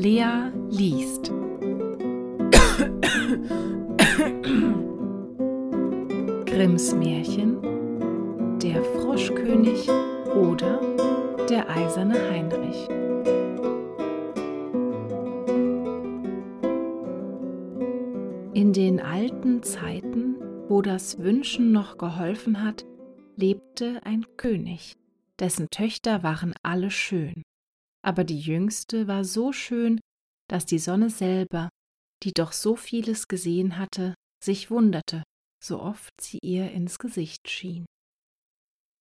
Lea liest. Grimms Märchen, der Froschkönig oder der eiserne Heinrich. In den alten Zeiten, wo das Wünschen noch geholfen hat, lebte ein König, dessen Töchter waren alle schön aber die jüngste war so schön, dass die Sonne selber, die doch so vieles gesehen hatte, sich wunderte, so oft sie ihr ins Gesicht schien.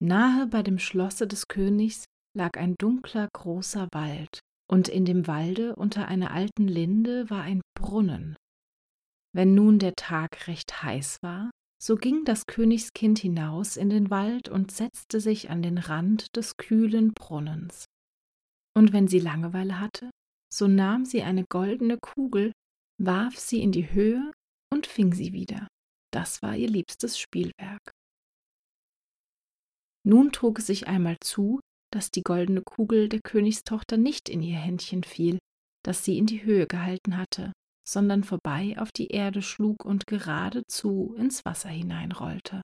Nahe bei dem Schlosse des Königs lag ein dunkler großer Wald, und in dem Walde unter einer alten Linde war ein Brunnen. Wenn nun der Tag recht heiß war, so ging das Königskind hinaus in den Wald und setzte sich an den Rand des kühlen Brunnens. Und wenn sie Langeweile hatte, so nahm sie eine goldene Kugel, warf sie in die Höhe und fing sie wieder. Das war ihr liebstes Spielwerk. Nun trug es sich einmal zu, dass die goldene Kugel der Königstochter nicht in ihr Händchen fiel, das sie in die Höhe gehalten hatte, sondern vorbei auf die Erde schlug und geradezu ins Wasser hineinrollte.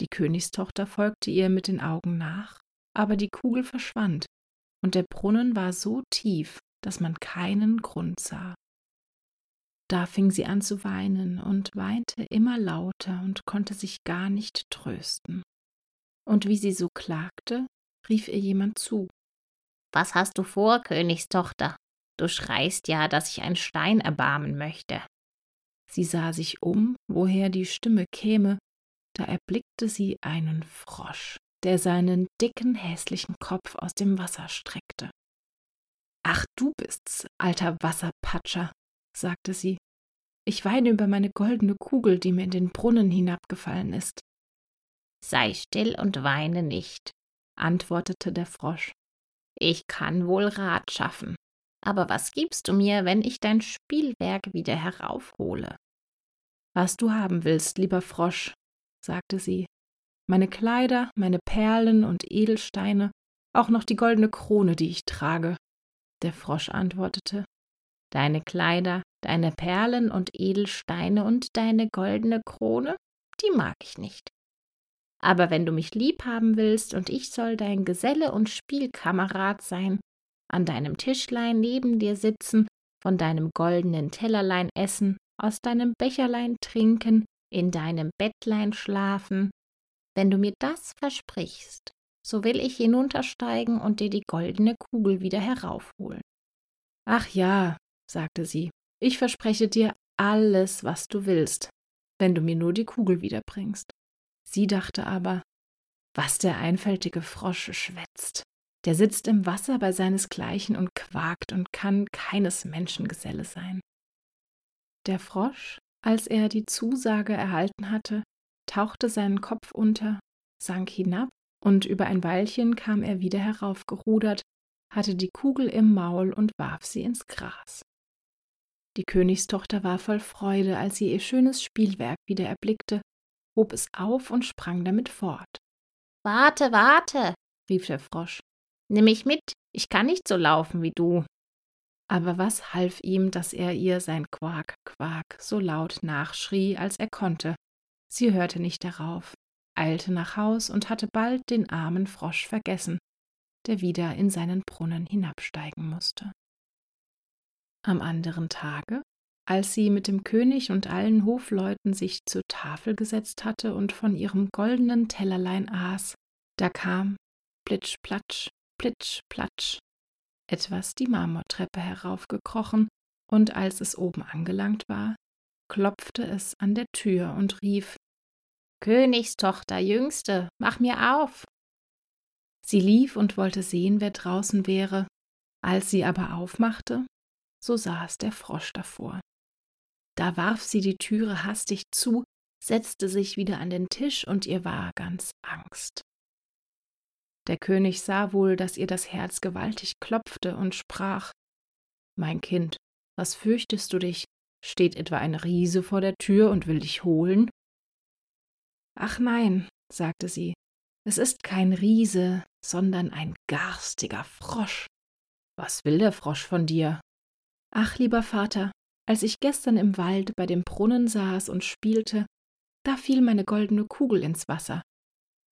Die Königstochter folgte ihr mit den Augen nach, aber die Kugel verschwand, und der Brunnen war so tief, dass man keinen Grund sah. Da fing sie an zu weinen und weinte immer lauter und konnte sich gar nicht trösten. Und wie sie so klagte, rief ihr jemand zu. Was hast du vor, Königstochter? Du schreist ja, dass ich ein Stein erbarmen möchte. Sie sah sich um, woher die Stimme käme, da erblickte sie einen Frosch der seinen dicken, hässlichen Kopf aus dem Wasser streckte. Ach, du bist's, alter Wasserpatscher, sagte sie. Ich weine über meine goldene Kugel, die mir in den Brunnen hinabgefallen ist. Sei still und weine nicht, antwortete der Frosch. Ich kann wohl Rat schaffen, aber was gibst du mir, wenn ich dein Spielwerk wieder heraufhole? Was du haben willst, lieber Frosch, sagte sie, meine Kleider, meine Perlen und Edelsteine, auch noch die goldene Krone, die ich trage. Der Frosch antwortete Deine Kleider, deine Perlen und Edelsteine und deine goldene Krone, die mag ich nicht. Aber wenn du mich lieb haben willst und ich soll dein Geselle und Spielkamerad sein, an deinem Tischlein neben dir sitzen, von deinem goldenen Tellerlein essen, aus deinem Becherlein trinken, in deinem Bettlein schlafen, wenn du mir das versprichst, so will ich hinuntersteigen und dir die goldene Kugel wieder heraufholen. Ach ja, sagte sie, ich verspreche dir alles, was du willst, wenn du mir nur die Kugel wiederbringst. Sie dachte aber, was der einfältige Frosch schwätzt. Der sitzt im Wasser bei seinesgleichen und quakt und kann keines Menschen Geselle sein. Der Frosch, als er die Zusage erhalten hatte, tauchte seinen Kopf unter, sank hinab, und über ein Weilchen kam er wieder heraufgerudert, hatte die Kugel im Maul und warf sie ins Gras. Die Königstochter war voll Freude, als sie ihr schönes Spielwerk wieder erblickte, hob es auf und sprang damit fort. Warte, warte, rief der Frosch. Nimm mich mit, ich kann nicht so laufen wie du. Aber was half ihm, dass er ihr sein Quak, Quak so laut nachschrie, als er konnte, Sie hörte nicht darauf, eilte nach Haus und hatte bald den armen Frosch vergessen, der wieder in seinen Brunnen hinabsteigen musste. Am anderen Tage, als sie mit dem König und allen Hofleuten sich zur Tafel gesetzt hatte und von ihrem goldenen Tellerlein aß, da kam plitsch platsch, plitsch platsch etwas die Marmortreppe heraufgekrochen, und als es oben angelangt war, klopfte es an der Tür und rief Königstochter, Jüngste, mach mir auf. Sie lief und wollte sehen, wer draußen wäre, als sie aber aufmachte, so saß der Frosch davor. Da warf sie die Türe hastig zu, setzte sich wieder an den Tisch und ihr war ganz Angst. Der König sah wohl, dass ihr das Herz gewaltig klopfte und sprach Mein Kind, was fürchtest du dich? Steht etwa ein Riese vor der Tür und will dich holen? Ach nein, sagte sie, es ist kein Riese, sondern ein garstiger Frosch. Was will der Frosch von dir? Ach, lieber Vater, als ich gestern im Wald bei dem Brunnen saß und spielte, da fiel meine goldene Kugel ins Wasser.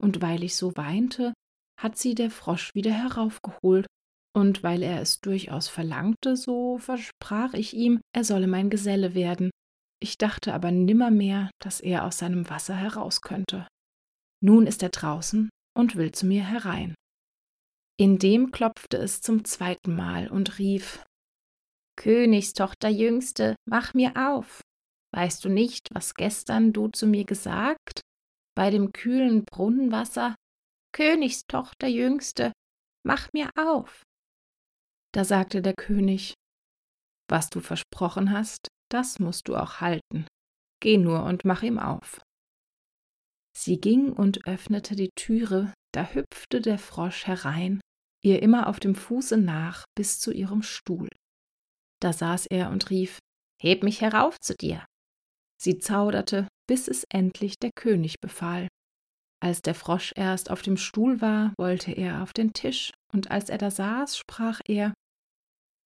Und weil ich so weinte, hat sie der Frosch wieder heraufgeholt, und weil er es durchaus verlangte, so versprach ich ihm, er solle mein Geselle werden. Ich dachte aber nimmermehr, dass er aus seinem Wasser heraus könnte. Nun ist er draußen und will zu mir herein. Indem klopfte es zum zweiten Mal und rief Königstochter Jüngste, mach mir auf. Weißt du nicht, was gestern du zu mir gesagt? Bei dem kühlen Brunnenwasser? Königstochter Jüngste, mach mir auf. Da sagte der König, Was du versprochen hast, das musst du auch halten. Geh nur und mach ihm auf. Sie ging und öffnete die Türe, da hüpfte der Frosch herein, ihr immer auf dem Fuße nach bis zu ihrem Stuhl. Da saß er und rief Heb mich herauf zu dir. Sie zauderte, bis es endlich der König befahl. Als der Frosch erst auf dem Stuhl war, wollte er auf den Tisch, und als er da saß, sprach er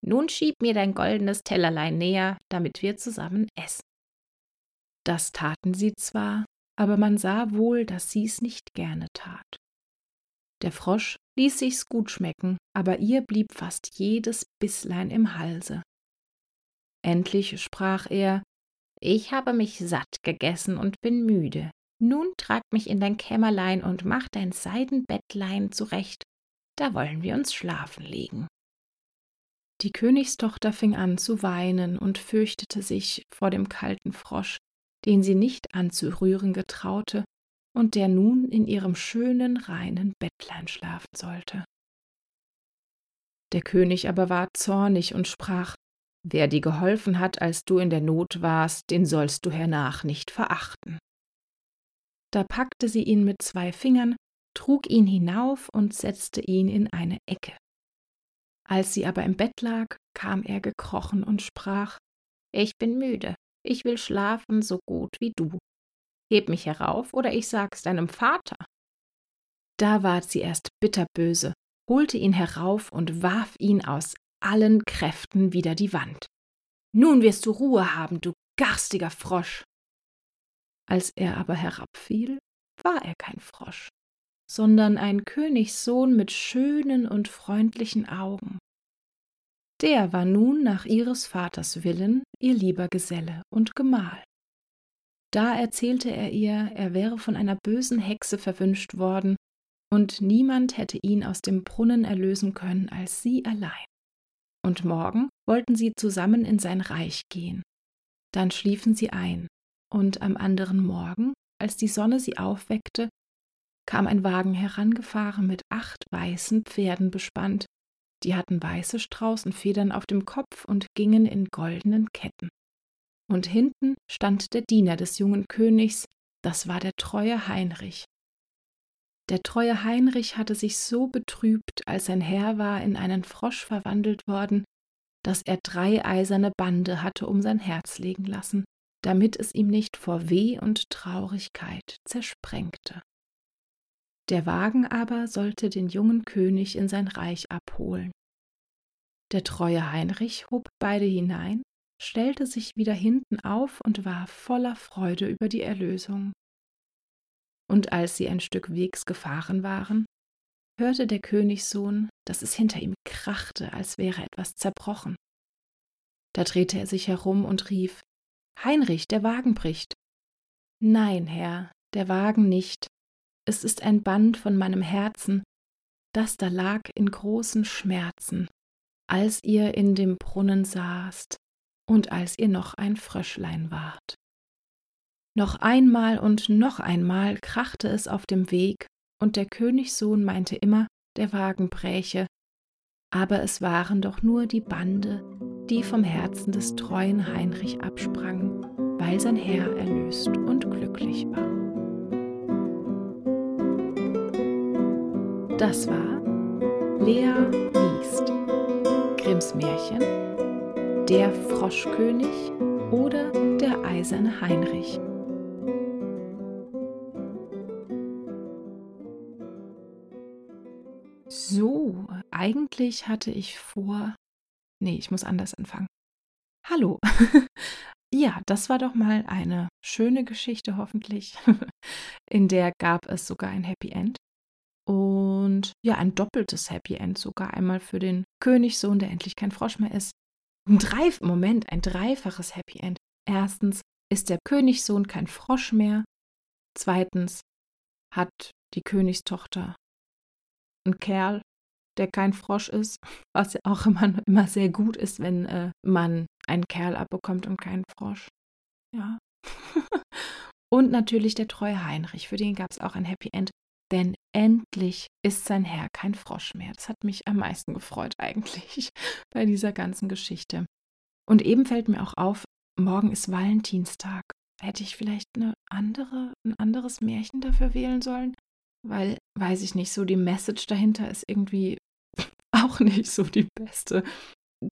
Nun schieb mir dein goldenes Tellerlein näher, damit wir zusammen essen. Das taten sie zwar, aber man sah wohl, dass sie's nicht gerne tat. Der Frosch ließ sich's gut schmecken, aber ihr blieb fast jedes Bisslein im Halse. Endlich sprach er Ich habe mich satt gegessen und bin müde. Nun trag mich in dein Kämmerlein und mach dein Seidenbettlein zurecht, da wollen wir uns schlafen legen. Die Königstochter fing an zu weinen und fürchtete sich vor dem kalten Frosch, den sie nicht anzurühren getraute und der nun in ihrem schönen, reinen Bettlein schlafen sollte. Der König aber war zornig und sprach Wer dir geholfen hat, als du in der Not warst, den sollst du hernach nicht verachten. Da packte sie ihn mit zwei Fingern, trug ihn hinauf und setzte ihn in eine Ecke. Als sie aber im Bett lag, kam er gekrochen und sprach Ich bin müde, ich will schlafen so gut wie du. Heb mich herauf, oder ich sag's deinem Vater. Da ward sie erst bitterböse, holte ihn herauf und warf ihn aus allen Kräften wider die Wand. Nun wirst du Ruhe haben, du garstiger Frosch. Als er aber herabfiel, war er kein Frosch, sondern ein Königssohn mit schönen und freundlichen Augen. Der war nun nach ihres Vaters Willen ihr lieber Geselle und Gemahl. Da erzählte er ihr, er wäre von einer bösen Hexe verwünscht worden, und niemand hätte ihn aus dem Brunnen erlösen können als sie allein. Und morgen wollten sie zusammen in sein Reich gehen. Dann schliefen sie ein, und am anderen Morgen, als die Sonne sie aufweckte, kam ein Wagen herangefahren mit acht weißen Pferden bespannt, die hatten weiße Straußenfedern auf dem Kopf und gingen in goldenen Ketten. Und hinten stand der Diener des jungen Königs, das war der treue Heinrich. Der treue Heinrich hatte sich so betrübt, als sein Herr war in einen Frosch verwandelt worden, dass er drei eiserne Bande hatte um sein Herz legen lassen, damit es ihm nicht vor Weh und Traurigkeit zersprengte. Der Wagen aber sollte den jungen König in sein Reich abholen. Der treue Heinrich hob beide hinein, stellte sich wieder hinten auf und war voller Freude über die Erlösung. Und als sie ein Stück Wegs gefahren waren, hörte der Königssohn, dass es hinter ihm krachte, als wäre etwas zerbrochen. Da drehte er sich herum und rief Heinrich, der Wagen bricht. Nein, Herr, der Wagen nicht, es ist ein Band von meinem Herzen, das da lag in großen Schmerzen, als ihr in dem Brunnen saßt und als ihr noch ein Fröschlein wart. Noch einmal und noch einmal krachte es auf dem Weg, und der Königssohn meinte immer, der Wagen bräche, aber es waren doch nur die Bande, die vom Herzen des treuen Heinrich absprangen, weil sein Herr erlöst und glücklich war. Das war Lea liest Grimms Märchen Der Froschkönig oder der eiserne Heinrich. So, eigentlich hatte ich vor. Nee, ich muss anders anfangen. Hallo. ja, das war doch mal eine schöne Geschichte, hoffentlich. In der gab es sogar ein Happy End. Und ja, ein doppeltes Happy End sogar. Einmal für den Königssohn, der endlich kein Frosch mehr ist. Ein Dreif Moment, ein dreifaches Happy End. Erstens ist der Königssohn kein Frosch mehr. Zweitens hat die Königstochter einen Kerl, der kein Frosch ist, was ja auch immer, immer sehr gut ist, wenn äh, man einen Kerl abbekommt und keinen Frosch. Ja. und natürlich der treue Heinrich, für den gab es auch ein Happy End, denn endlich ist sein Herr kein Frosch mehr. Das hat mich am meisten gefreut eigentlich bei dieser ganzen Geschichte. Und eben fällt mir auch auf, morgen ist Valentinstag. Hätte ich vielleicht eine andere, ein anderes Märchen dafür wählen sollen? Weil, weiß ich nicht, so die Message dahinter ist irgendwie auch nicht so die beste.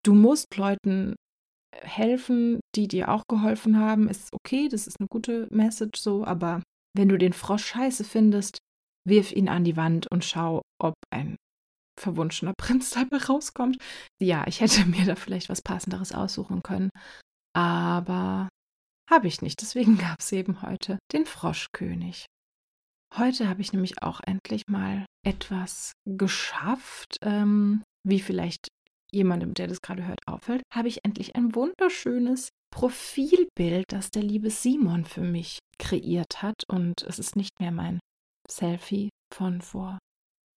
Du musst Leuten helfen, die dir auch geholfen haben, ist okay, das ist eine gute Message so, aber wenn du den Frosch scheiße findest, wirf ihn an die Wand und schau, ob ein verwunschener Prinz dabei rauskommt. Ja, ich hätte mir da vielleicht was Passenderes aussuchen können, aber habe ich nicht. Deswegen gab es eben heute den Froschkönig. Heute habe ich nämlich auch endlich mal etwas geschafft, ähm, wie vielleicht jemandem, der das gerade hört, auffällt, habe ich endlich ein wunderschönes Profilbild, das der liebe Simon für mich kreiert hat. Und es ist nicht mehr mein Selfie von vor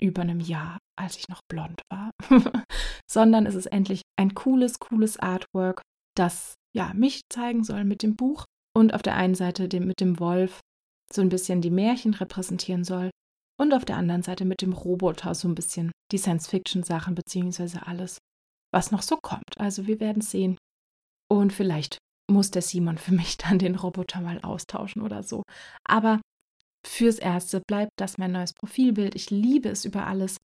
über einem Jahr, als ich noch blond war, sondern es ist endlich ein cooles, cooles Artwork, das ja mich zeigen soll mit dem Buch und auf der einen Seite dem, mit dem Wolf so ein bisschen die Märchen repräsentieren soll und auf der anderen Seite mit dem Roboter so ein bisschen die Science-Fiction-Sachen beziehungsweise alles, was noch so kommt. Also wir werden sehen. Und vielleicht muss der Simon für mich dann den Roboter mal austauschen oder so. Aber fürs Erste bleibt das mein neues Profilbild. Ich liebe es über alles.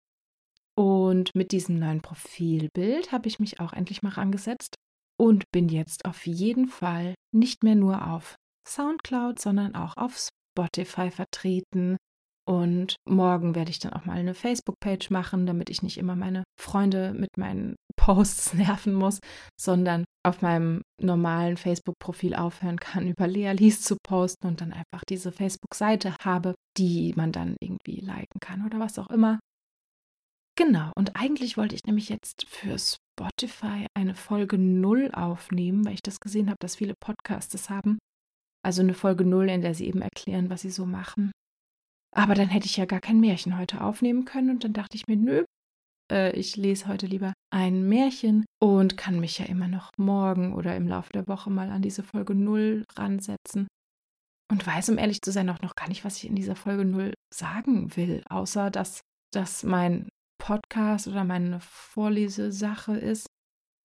Und mit diesem neuen Profilbild habe ich mich auch endlich mal rangesetzt und bin jetzt auf jeden Fall nicht mehr nur auf SoundCloud, sondern auch auf Spotify vertreten. Und morgen werde ich dann auch mal eine Facebook-Page machen, damit ich nicht immer meine Freunde mit meinen Posts nerven muss, sondern auf meinem normalen Facebook-Profil aufhören kann, über Lea Lies zu posten und dann einfach diese Facebook-Seite habe, die man dann irgendwie liken kann oder was auch immer. Genau, und eigentlich wollte ich nämlich jetzt für Spotify eine Folge 0 aufnehmen, weil ich das gesehen habe, dass viele Podcasts das haben. Also eine Folge 0, in der sie eben erklären, was sie so machen. Aber dann hätte ich ja gar kein Märchen heute aufnehmen können und dann dachte ich mir, nö, äh, ich lese heute lieber ein Märchen und kann mich ja immer noch morgen oder im Laufe der Woche mal an diese Folge 0 ransetzen. Und weiß, um ehrlich zu sein, auch noch gar nicht, was ich in dieser Folge 0 sagen will, außer dass das mein Podcast oder meine Vorlesesache ist.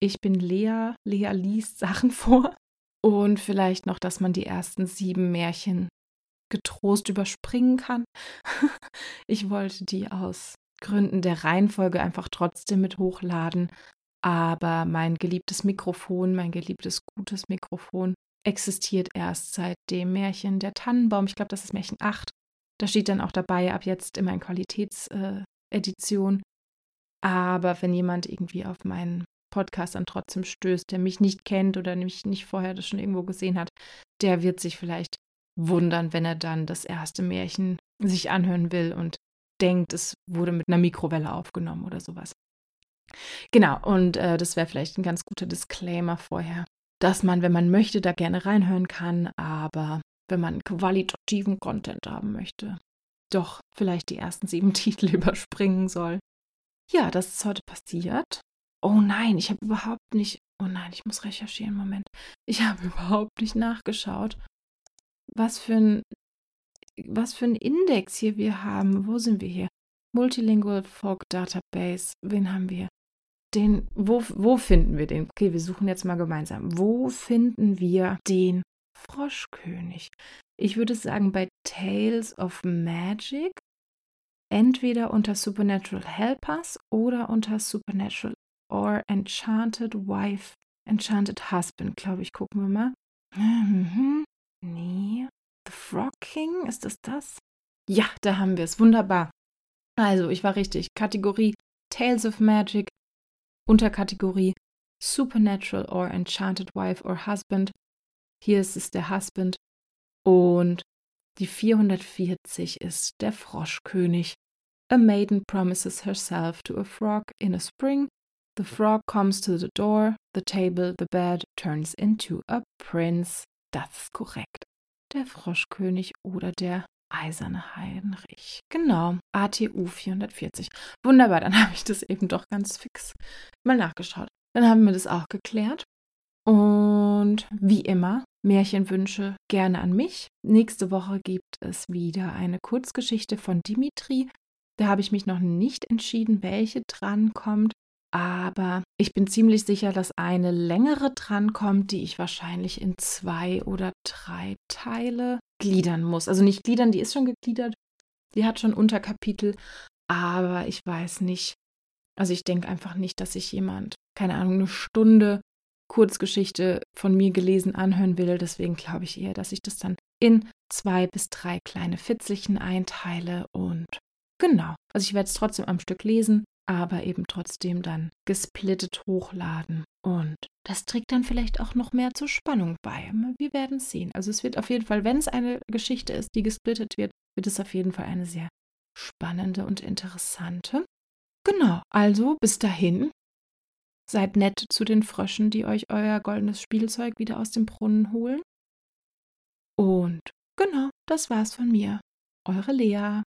Ich bin Lea, Lea liest Sachen vor. Und vielleicht noch, dass man die ersten sieben Märchen getrost überspringen kann. ich wollte die aus Gründen der Reihenfolge einfach trotzdem mit hochladen. Aber mein geliebtes Mikrofon, mein geliebtes gutes Mikrofon existiert erst seit dem Märchen Der Tannenbaum. Ich glaube, das ist Märchen 8. Da steht dann auch dabei, ab jetzt immer in Qualitätsedition. Äh, Aber wenn jemand irgendwie auf meinen Podcast dann trotzdem stößt, der mich nicht kennt oder mich nicht vorher das schon irgendwo gesehen hat, der wird sich vielleicht wundern, wenn er dann das erste Märchen sich anhören will und denkt, es wurde mit einer Mikrowelle aufgenommen oder sowas. Genau, und äh, das wäre vielleicht ein ganz guter Disclaimer vorher, dass man, wenn man möchte, da gerne reinhören kann, aber wenn man qualitativen Content haben möchte, doch vielleicht die ersten sieben Titel überspringen soll. Ja, das ist heute passiert. Oh nein, ich habe überhaupt nicht. Oh nein, ich muss recherchieren. Moment. Ich habe überhaupt nicht nachgeschaut, was für ein was für ein Index hier wir haben. Wo sind wir hier? Multilingual Folk Database. Wen haben wir? Den, wo, wo finden wir den? Okay, wir suchen jetzt mal gemeinsam. Wo finden wir den Froschkönig? Ich würde sagen bei Tales of Magic. Entweder unter Supernatural Helpers oder unter Supernatural or Enchanted Wife, Enchanted Husband, glaube ich. Gucken wir mal. Nee. The Frog King, ist das das? Ja, da haben wir es. Wunderbar. Also, ich war richtig. Kategorie Tales of Magic, Unterkategorie Supernatural or Enchanted Wife or Husband. Hier ist es der Husband. Und die 440 ist der Froschkönig. A maiden promises herself to a frog in a spring. The frog comes to the door, the table, the bed turns into a prince. Das ist korrekt. Der Froschkönig oder der eiserne Heinrich. Genau, ATU 440. Wunderbar, dann habe ich das eben doch ganz fix mal nachgeschaut. Dann haben wir das auch geklärt. Und wie immer, Märchenwünsche gerne an mich. Nächste Woche gibt es wieder eine Kurzgeschichte von Dimitri. Da habe ich mich noch nicht entschieden, welche drankommt. Aber ich bin ziemlich sicher, dass eine längere drankommt, die ich wahrscheinlich in zwei oder drei Teile gliedern muss. Also nicht gliedern, die ist schon gegliedert. Die hat schon Unterkapitel. Aber ich weiß nicht. Also ich denke einfach nicht, dass sich jemand, keine Ahnung, eine Stunde Kurzgeschichte von mir gelesen anhören will. Deswegen glaube ich eher, dass ich das dann in zwei bis drei kleine Fitzelchen einteile. Und genau. Also ich werde es trotzdem am Stück lesen aber eben trotzdem dann gesplittet hochladen. Und das trägt dann vielleicht auch noch mehr zur Spannung bei. Wir werden es sehen. Also es wird auf jeden Fall, wenn es eine Geschichte ist, die gesplittet wird, wird es auf jeden Fall eine sehr spannende und interessante. Genau, also bis dahin. Seid nett zu den Fröschen, die euch euer goldenes Spielzeug wieder aus dem Brunnen holen. Und genau, das war's von mir. Eure Lea.